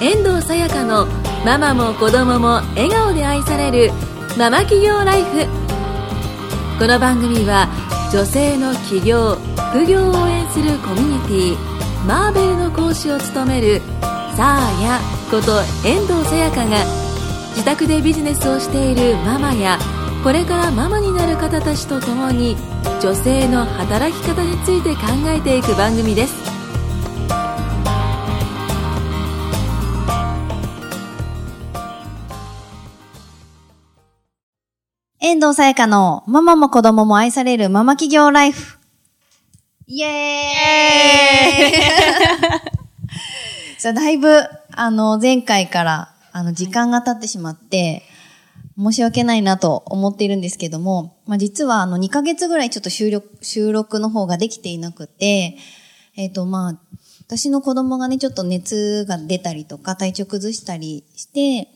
遠藤さやかのママも子供も笑顔で愛されるママ企業ライフ。この番組は女性の起業副業を応援するコミュニティマーベルの講師を務めるサーヤこと遠藤さやかが自宅でビジネスをしているママやこれからママになる方たちと共に女性の働き方について考えていく番組です。遠藤さやかのママも子供も愛されるママ企業ライフ。イエーイさ あ、だいぶ、あの、前回から、あの、時間が経ってしまって、申し訳ないなと思っているんですけども、まあ、実は、あの、2ヶ月ぐらいちょっと収録、収録の方ができていなくて、えっ、と、まあ、私の子供がね、ちょっと熱が出たりとか、体調崩したりして、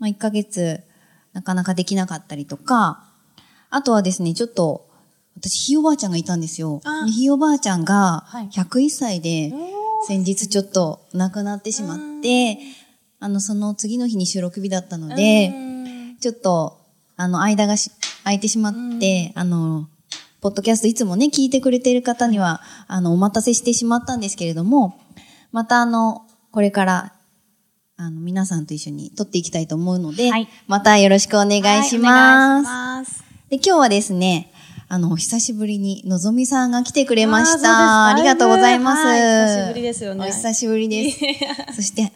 まあ、1ヶ月、なかなかできなかったりとか、あとはですね、ちょっと、私、ひいおばあちゃんがいたんですよ。ひいおばあちゃんがはい、101歳で、先日ちょっと亡くなってしまって、あの、その次の日に収録日だったので、ちょっと、あの、間がし空いてしまって、あの、ポッドキャストいつもね、聞いてくれている方には、あの、お待たせしてしまったんですけれども、またあの、これから、あの、皆さんと一緒に撮っていきたいと思うので、はいまたよろしくお願いします。はいます。で、今日はですね、あの、お久しぶりに、のぞみさんが来てくれました。ありがとうございます。はい久しぶりですよねお久しぶりです。そして、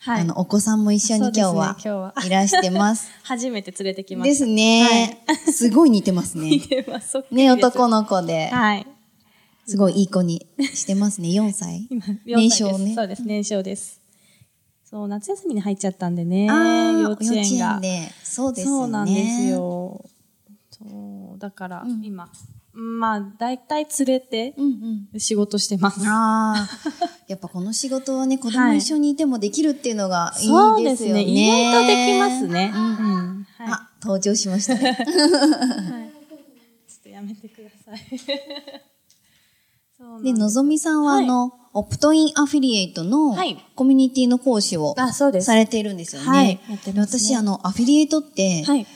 はいあの、お子さんも一緒に今日は今日はいらしてます。初めて連れてきました。ですね、すごい似てますね。似てます。ね、男の子で。はい。すごいいい子にしてますね。4歳？今、年4歳少ね。そうです、年少です。そう、夏休みに入っちゃったんでね。幼稚園が。で。そうですよね。そうなんです。よ。そう、だから、うん今、まあ、大体連れてうんうん。仕事してます。ああ、やっぱこの仕事はね、子供一緒にいてもできるっていうのがいいそうでよね。ですすね。意外とできますね。うんうん。はい。あ、登場しましたね。ちょっとやめてください。で、すのぞみさんは、あはいの、オプトインアフィリエイトのはいコミュニティの講師を。されているんですよね。はいね私、あの、アフィリエイトって、はい。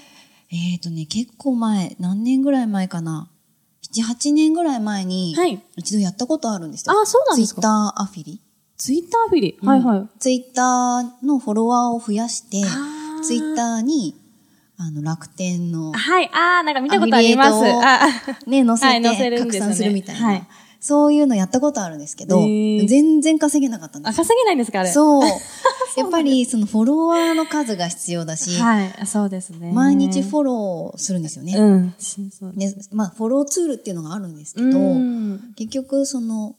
えっ、とね、結構前、何年ぐらい前かな？7、8年ぐらい前に、はい一度やったことあるんですよ。あそうなんですか？ツイッターアフィリ？ツイッターフィリ？はいはい。ツイッターのフォロワーを増やしてツイッターに、あの、楽天の、はい。あー、なんか見たことあります。ね、載せはい載せて拡るんですよね散するみたいな、はいそういうのやったことあるんですけど、へー全然稼げなかったんであすよ。稼げないんですかあれ？う。そう。やっぱり、そのフォロワーの数が必要だし、はい。あそうですね。毎日フォローするんですよね。うん。しそうで、まあ、フォローツールっていうのがあるんですけど、うん結局、その、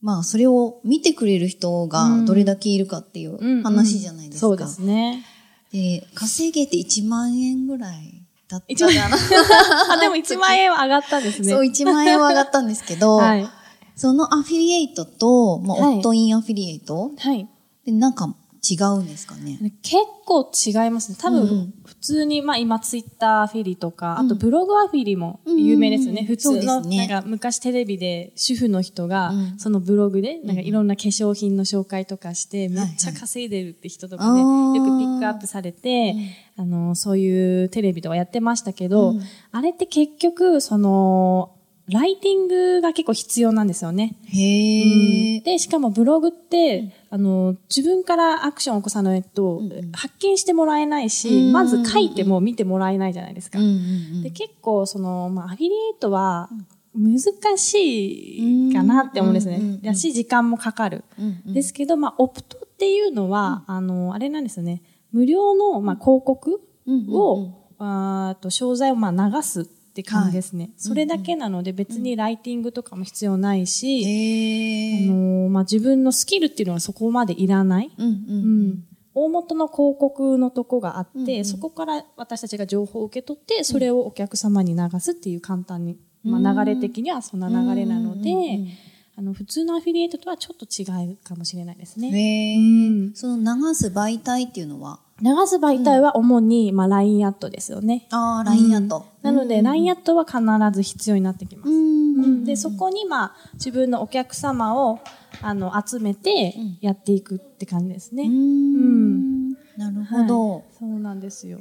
まあ、それを見てくれる人がどれだけいるかっていう話じゃないですか。そうですね。で、稼げて1万円ぐらいだった1万かな。あ、でも 1万円は上がったんですね。そう、1万円は上がったんですけど、はい。そのアフィリエイトと、まあ、はいオプトインアフィリエイト、はい。で、なんか違うんですかね？結構違いますね。多分、普通に、まあ今ツイッターフィリとか、うん。あとブログアフィリも有名ですよね。うん。普通の、なんか昔テレビで主婦の人が、うん。そのブログで、なんかいろんな化粧品の紹介とかして、めっちゃ稼いでるって人とかね、よくピックアップされて、あの、そういうテレビとかやってましたけど、うん。あれって結局、その、ライティングが結構必要なんですよね。へえ、で、しかもブログって、あの、自分からアクションを起こさないと、うんうん発見してもらえないし、うんまず書いても見てもらえないじゃないですか。うんうんうんで、結構、その、まあ、アフィリエイトは、難しいかなって思うんですね。うんうんうんうんだし、時間もかかる。うんうんですけど、まあ、オプトっていうのは、あの、あれなんですよね。無料の、まあ、広告うんうんを、うんあーと商材をまあ流すって感じですね。それだけなので別にライティングとかも必要ないし、へえ。あのーまあ、自分のスキルっていうのはそこまでいらない。うんうんううんん。大元の広告のとこがあって、うんうんそこから私たちが情報を受け取って、それをお客様に流すっていう簡単に、まあ、流れ的にはそんな流れなので、うんうんうんうんあの、普通のアフィリエイトとはちょっと違うかもしれないですね。へえ、うんその流す媒体っていうのは流す媒体は主に、まあ、LINE アットですよね。ああ、LINE アット。なので、LINE アットは必ず必要になってきます。うん。で、そこに、まあ、自分のお客様を、あの、集めて、やっていくって感じですね。うん。なるほど。はいそうなんですよ。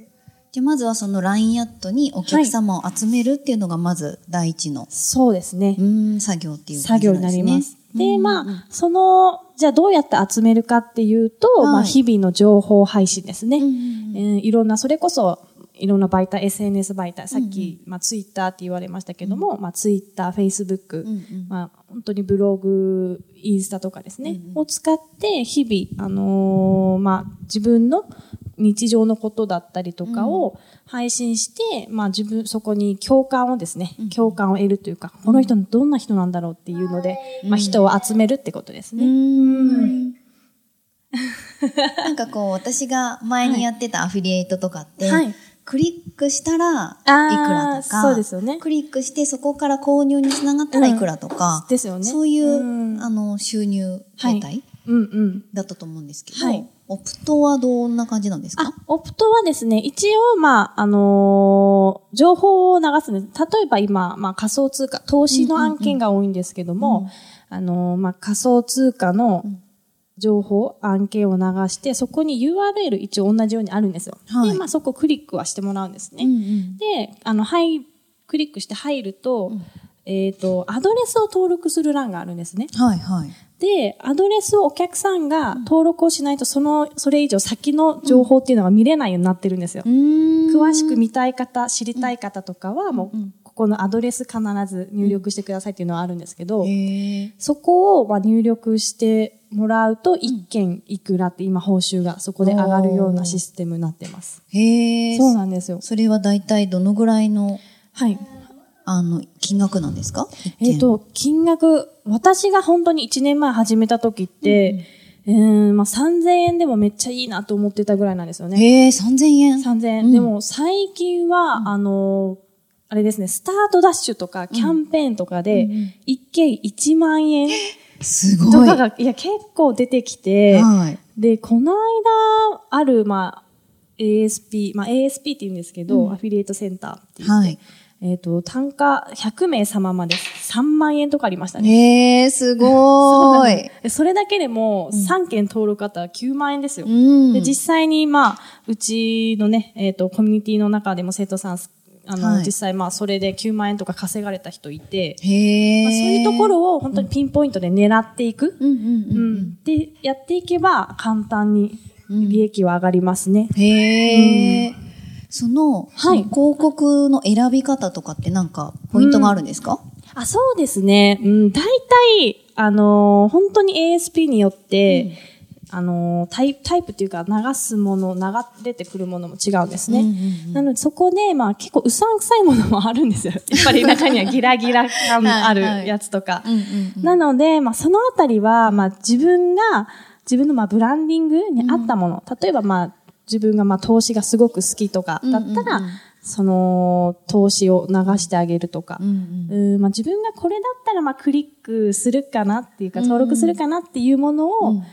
じゃあまずはその LINE アットにお客様を集めるっていうのがまず第一の、そうですね。うん、作業っていう作業になります。で、うんまあ、その、じゃあどうやって集めるかっていうと、はい。まあ、日々の情報配信ですね。うんうんえーいろんな、それこそ、いろんな媒体、SNS 媒体、さっき、まあ、ツイッターって言われましたけども、まあ、ツイッター、フェイスブック、んうん。まあ、本当にブログ、インスタとかですね、を使って、日々、あのーまあ、自分の日常のことだったりとかを配信して、まあ、自分、そこに共感をですね、共感を得るというか、この人どんな人なんだろうっていうので、まあ、人を集めるってことですね。うん。なんかこう、私が前にやってたアフィリエイトとかって、はい。クリックしたらいくらとか、そうですよね。クリックしてそこから購入につながったらいくらとか、ですよね。そういう、うん。あの、収入形態うんうん。だったと思うんですけど、はいオプトはどんな感じなんですか？あ、オプトはですね、一応、まあ、あのー情報を流すんです。例えば今、まあ、仮想通貨、投資の案件が多いんですけども、あのーまあ、仮想通貨の情報、案件を流して、そこに URL 一応同じようにあるんですよ。はいで、まあ、そこクリックはしてもらうんですね。うんうんで、あの、はい、クリックして入ると、えっ、と、アドレスを登録する欄があるんですね。はいはい。で、アドレスをお客さんが登録をしないと、その、それ以上先の情報っていうのが見れないようになってるんですよ。詳詳しく見たい方、知りたい方とかは、もう、ここのアドレス必ず入力してくださいっていうのはあるんですけど、そこをまあ入力してもらうと、一件いくらって今報酬がそこで上がるようなシステムになってます。へーそうなんですよ。それは大体どのぐらいの、はい。あの、金額なんですか？えっ、、と、金額、私が本当に1年前始めた時って、えーまあ、3000円でもめっちゃいいなと思ってたぐらいなんですよね。へえ、3000円。3000円。うんでも最近は、あのーあれですね、スタートダッシュとかキャンペーンとかで、一件1万円すごい。とかが、いや、結構出てきて、はい。で、この間、ある、まあ、ASP、まあ、ASP って言うんですけど、アフィリエイトセンターって言って、はい。えっ、と、単価100名様まで3万円とかありましたね。へえ、すごーい。でそれだけでも3件登録あったら9万円ですよ。うん。で、実際に、まあ、うちのね、えっ、と、コミュニティの中でも生徒さん、あの、はい実際、まあ、それで9万円とか稼がれた人いて、へえ。まあ、そういうところを本当にピンポイントで狙っていく。うんうんううん。ん。で、やっていけば簡単に利益は上がりますね。へえ。その、はい広告の選び方とかってなんかポイントがあるんですか？あ、そうですね。うん、大体、あのー本当に ASP によって、あのータイプ、タイプっていうか流すもの、流れてくるものも違うんですね。うんうんなのでそこで、まあ結構うさんくさいものもあるんですよ。やっぱり中にはギラギラ感あるやつとか。うんうんなので、まあそのあたりは、まあ自分が、自分のまあブランディングに合ったもの。例えばまあ自分がまあ投資がすごく好きとかだったら、うん。うんうんその投資を流してあげるとか。うんうん。うんまあ、自分がこれだったらまあクリックするかなっていうか、登録するかなっていうものを、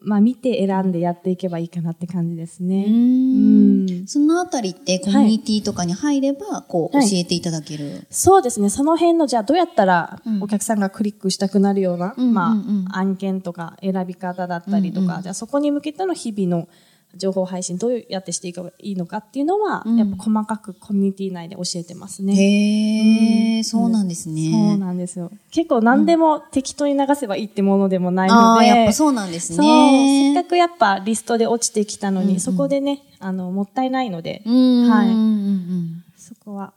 まあ見て選んでやっていけばいいかなって感じですね。うん。そのあたりってコミュニティとかに入れば、こう、教はいえていただける？そうですね。その辺の、じゃあどうやったらお客さんがクリックしたくなるような、うんまあ、うん。うん案件とか選び方だったりとか、うんうん。じゃあそこに向けての日々の情報配信どうやってしていけばいいのかっていうのは、うんやっぱ細かくコミュニティ内で教えてますね。へえ、そうなんですね。そうなんですよ。結構何でも適当に流せばいいってものでもないああ、ので。やっぱそうなんですそう。せっね。かくやっぱリストで落ちてきたのに、うんうんそこでね、あの、もったいないので、うんはいうんうんそこは、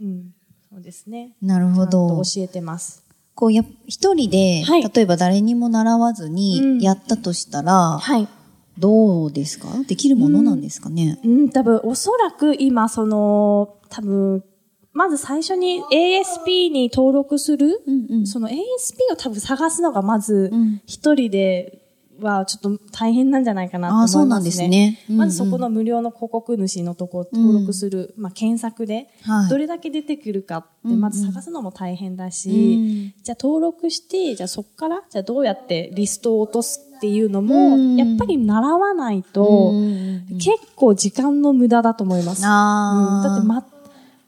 うん、そうですね。うんなるほちゃんとど。教えてます。こう、やっ一人で、はい例えば誰にも習わずうんにやったとしたら、はい。どうですか？できるものなんですかね、うん、多分、おそらく今、その、多分、まず最初に ASP に登録する、うんうん。その ASP を多分探すのがまずうん、一人ではちょっと大変なんじゃないかなと思いますね。そうなんですね。うんうん。まずそこの無料の広告主のとこ登録する、まあ検索で、はい。どれだけ出てくるかって、まず探すのも大変だし、うん。じゃあ登録して、じゃあそこから、じゃあどうやってリストを落とすっていうのも、うんやっぱり習わないと、うん結構時間の無駄だと思います。うんだって、ま、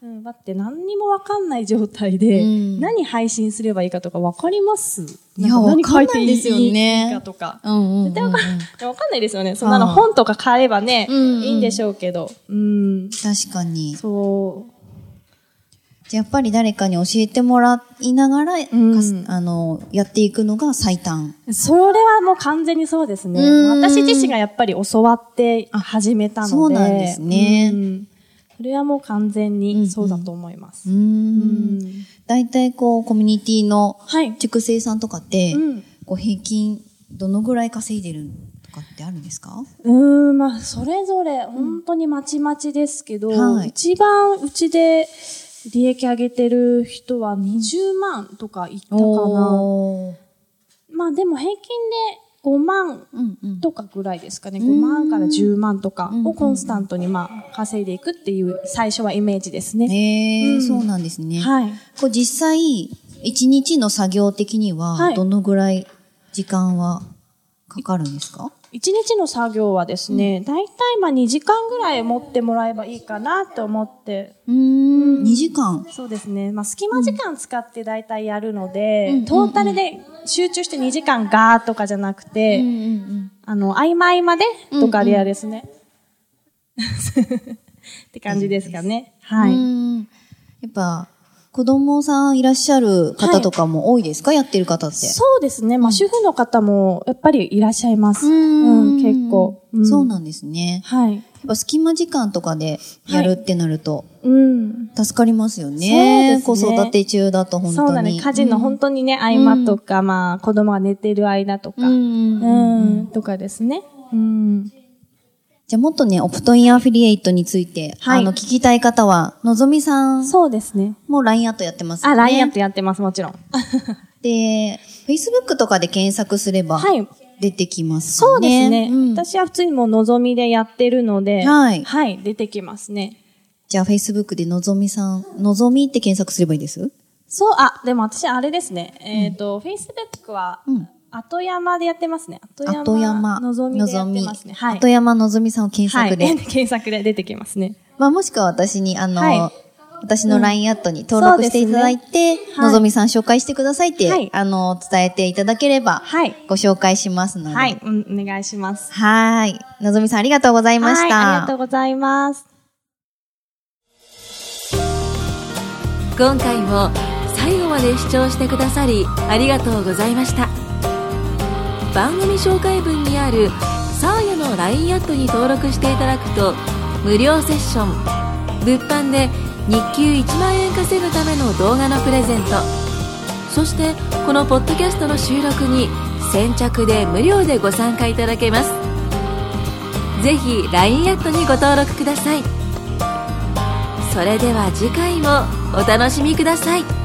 うん、だって何にもわかんない状態で、うん何配信すればいいかとかわかります？いや何書いていいですよねかとか。うん絶対わかんないですよね。そんなのはい本とか買えばね、いいんでしょうけど。うん。確かに。そう。やっぱり誰かに教えてもらいながら、んかすあの、やっていくのが最短。それはもう完全にそうですね。うん私自身がやっぱり教わって始めたので。そうなんですねうんそれはもう完全にそうだと思います。大体こう、コミュニティのはい。畜生さんとかって、うんこう平均どのぐらい稼いでるとかってあるんですか？うーん、まあ、それぞれ本当にまちまちですけど、はい一番うちで利益上げてる人は20万とかいったかな。まあでも平均で5万。とかぐらいですかね。ん5万から10万とかうんをコンスタントにまあ稼いでいくっていう最初はイメージですね。へえ、うんそうなんですね。はい。こう実際、一日の作業的にははいどのぐらい時間はかかるんですか、一日の作業はですね、大体まあ2時間ぐらい持ってもらえばいいかなと思ってうーん、2時間。そうですね。まあ、隙間時間使って大体やるので、うんトータルで集中して2時間ガーとかじゃなくて、うんうんあの、合間合間でとかでやですね。って感じですかね。うん。はい。やっぱ、子供さんいらっしゃる方とかも多いですか、やってる方って。そうですね。まあ、主婦の方もやっぱりいらっしゃいます。ううんん、結構。うんそうなんですね。はい。やっぱ隙間時間とかでやるってなると、うん。助かりますよね。そうですね子育て中だと本当に。そうだね。家事の本当にね、合間とか、まあ、子供が寝てる間とか、うんうん、とかですね。うん。じゃあもっとね、オプトインアフィリエイトについて、はいあの、聞きたい方は、のぞみさんそうですね。も LINE アットやってますよね。あ、LINE アットやってます、もちろん。で、Facebook とかで検索すれば、はい。出てきますそようですね。うん私は普通にもう望みでやってるので、はいはい、出てきますね。じゃあ Facebook でのぞみさん、のぞみって検索すればいいです？そう、あ、でも私あれですね。えっ、と、Facebook は、うん後山でやってますね。後山。後山、のぞみでやってますね。はい。後山のぞみさんを検索で。はい、検索で出てきますね。まあもしくは私に、あの、はい私の LINE アットに登録していただいて、はいのぞみさん紹介してくださいって、はいあの、伝えていただければ、はい。ご紹介しますので。はい、うん、お願いします。はーい。のぞみさんありがとうございました。はい、ありがとうございます。今回も最後まで視聴してくださりありがとうございました番組紹介文にあるサーヤの LINE アットに登録していただくと無料セッション。物販で日給1万円稼ぐための動画のプレゼント。そしてこのポッドキャストの収録に先着で無料でご参加いただけます。ぜひ LINE アットにご登録ください。それでは次回もお楽しみください。